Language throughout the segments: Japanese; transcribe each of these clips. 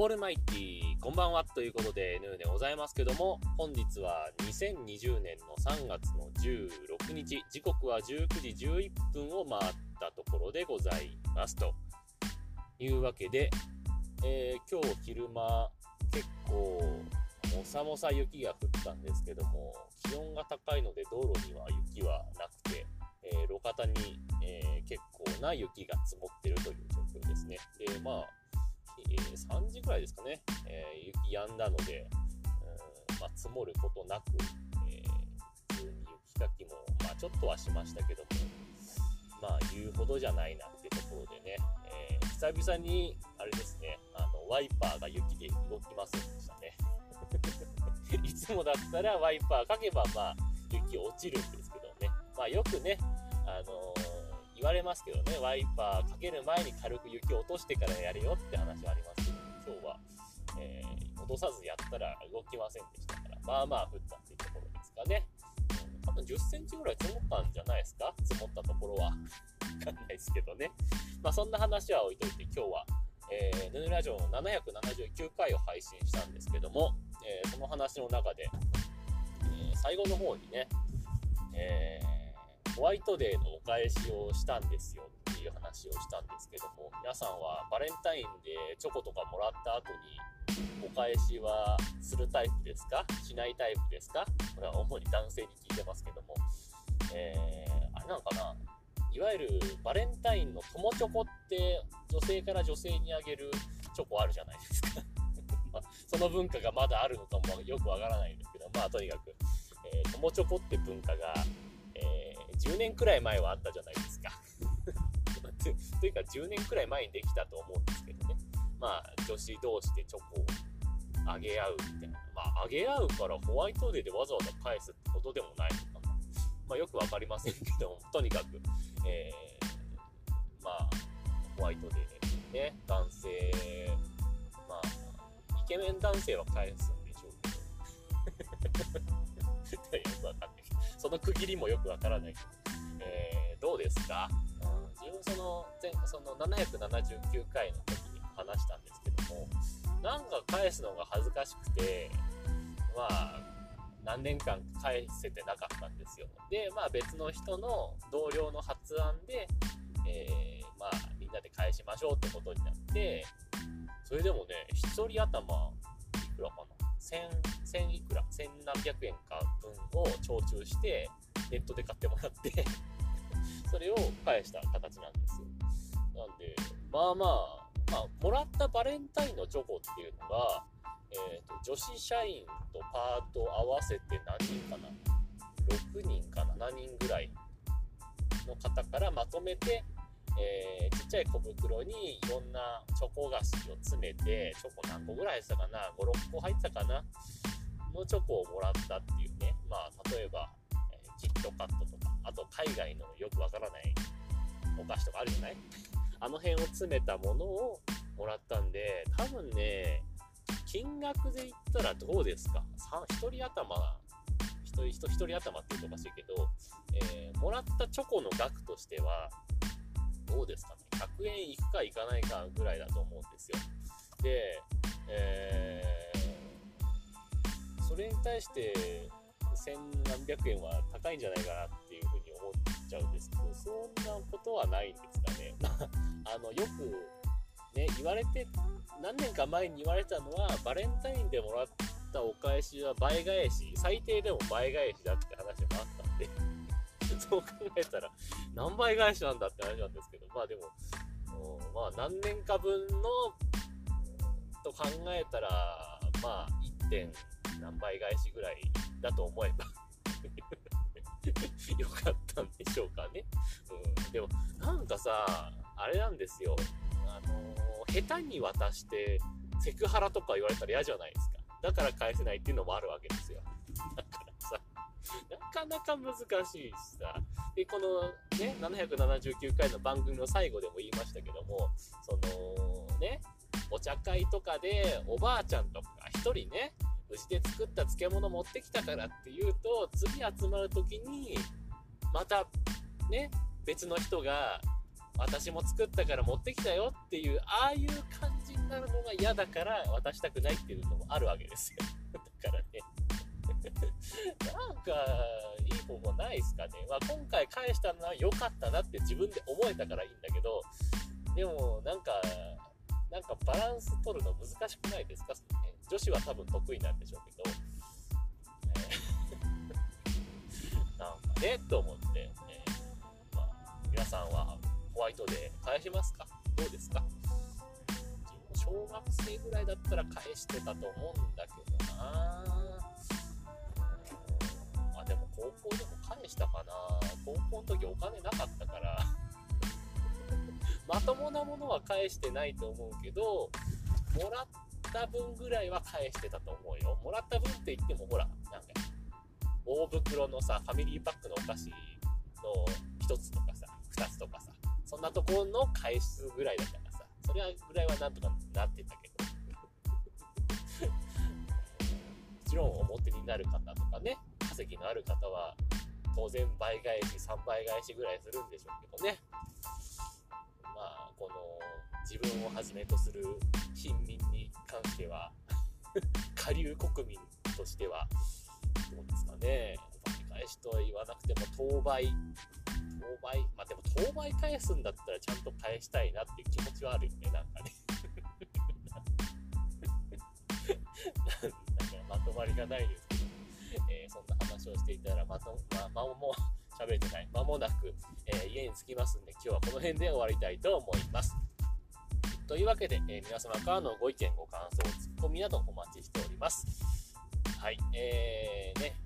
オールマイティこんばんはということで、ヌーでございますけども、本日は2020年の3月の16日、時刻は19時11分を回ったところでございますというわけで、えー、今日昼間結構もさもさ雪が降ったんですけども、気温が高いので道路には雪はなくて、えー、路肩に、えー、結構な雪が積もってるという状況ですね。で、まあ、3時ぐらいですかね、え雪止んだので、うんまあ、積もることなく、え普通に雪かきも、まあ、ちょっとはしましたけども、まあ、言うほどじゃないなってところでね、え久々に、あれですね、あの、ワイパーが雪で動きませんでしたね。いつもだったらワイパーかけば、まあ、雪落ちるんですけどね。まあ、よくね、あのー言われますけどね、ワイパーかける前に軽く雪を落としてからやれよって話はありますけど、今日は、えー、落とさずやったら動きませんでしたから、まあまあ降ったっていうところですかね。多分10センチぐらい積もったんじゃないですか？積もったところは。わかんないですけどね。まあそんな話は置いといて今日は、えー、ヌーラジオの779回を配信したんですけども、えー、その話の中で、えー、最後の方にね、えーホワイトデーのお返しをしたんですよっていう話をしたんですけども、皆さんはバレンタインでチョコとかもらった後にお返しはするタイプですか？しないタイプですか？これは主に男性に聞いてますけども、えー、あれなのかな？いわゆるバレンタインの友チョコって女性から女性にあげるチョコあるじゃないですか。まその文化がまだあるのかもよくわからないんですけど、まあとにかく、えー、友チョコって文化が10年くらい前はあったじゃないですか というか10年くらい前にできたと思うんですけどね。まあ女子同士でチョコをあげ合うみたいな。まああげ合うからホワイトデーでわざわざ返すってことでもないのかな。まあよくわかりませんけども、とにかく、えー、まあホワイトデーでね、男性、まあイケメン男性は返すんでしょうけど。よくわかんない。その区切りもよくわからないけど、えー、どうですか、うん、自分その前その779回の時に話したんですけどもなんか返すのが恥ずかしくてまあ何年間返せてなかったんですよ。でまあ別の人の同僚の発案で、えー、まあみんなで返しましょうってことになってそれでもね1人頭いくらかな？1000、1000いくら、千何百円か分を徴収して、ネットで買ってもらってそれを返した形なんですよ。なんで、まあまあ、まあ、もらったバレンタインのチョコっていうのが、えーと、女子社員とパート合わせて何人かな？6人か7人ぐらいの方からまとめてえー、ちっちゃい小袋にいろんなチョコ菓子を詰めて、チョコ何個ぐらいしたかな ?5、6個入ってたかな？のチョコをもらったっていうね。まあ、例えば、えー、キットカットとか、あと海外のよくわからないお菓子とかあるじゃない？あの辺を詰めたものをもらったんで、多分ね、金額で言ったらどうですか ?1 人頭、1人 ,1 人頭って言うとおかしいけど、えー、もらったチョコの額としては、どうですかね、100円いくかいかないかぐらいだと思うんですよ。で、えー、それに対して千何百円は高いんじゃないかなっていうふうに思っちゃうんですけど、そんなことはないんですかね。あの、よくね、言われて、何年か前に言われたのは、バレンタインでもらったお返しは倍返し、最低でも倍返しだって話もあっそう考えたら、何倍返しなんだって話なんですけど、まあでも、まあ何年か分の、と考えたら、まあ 1. 点何倍返しぐらいだと思えば よかったんでしょうかね。うん、でも、なんかさ、あれなんですよ。あのー、下手に渡して、セクハラとか言われたら嫌じゃないですか。だから返せないっていうのもあるわけですよ。か、なか難しいしさ。で、このね、779回の番組の最後でも言いましたけども、そのね、お茶会とかでおばあちゃんとか一人ね、牛で作った漬物持ってきたからっていうと、次集まる時に、またね、別の人が、私も作ったから持ってきたよっていう、ああいう感じになるのが嫌だから渡したくないっていうのもあるわけですよ。だからね。なんか、いい方法ないですかね。まあ、今回返したのは良かったなって自分で思えたからいいんだけど、でも、なんか、なんかバランス取るの難しくないですか、ね、女子は多分得意なんでしょうけど、え、なんかね、と思って、えー、まあ、皆さんはホワイトで返しますか？どうですか？小学生ぐらいだったら返してたと思うんだけどな。高校でも返したかな。高校の時お金なかったから。まともなものは返してないと思うけどもらった分ぐらいは返してたと思うよ。もらった分って言ってもほらなんか大袋のさファミリーパックのお菓子の1つとかさ2つとかさそんなところの返すぐらいだからさそれはぐらいはなんとかなってたけど。もちろん表になる方とかね。稼ぎのある方は当然倍返し3倍返しぐらいするんでしょうけどねまあこの自分をはじめとする貧民に関しては 下流国民としてはどうですかね倍返しとは言わなくても当倍当倍、まあでも当倍返すんだったらちゃんと返したいなっていう気持ちはあるよね、なんかね。なんかまとまりがないです、そんな話をしていたらまと、ま、ま、も 喋れてない。間もなく、えー、家に着きますんで、今日はこの辺で終わりたいと思います。というわけで、えー、皆様からのご意見、ご感想、ツッコミなどお待ちしております。はい、えー、ね、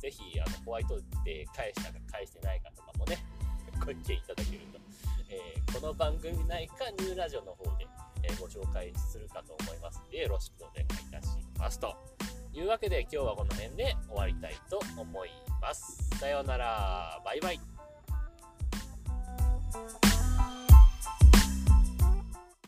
ぜひ、あの、ホワイトで返したか返してないかとかもね、ご意見いただけると、えー、この番組内かニューラジオの方で、えー、ご紹介するかと思いますので、よろしくお願いいたします。というわけで今日はこの辺で終わりたいと思います。さようなら。バイバイ。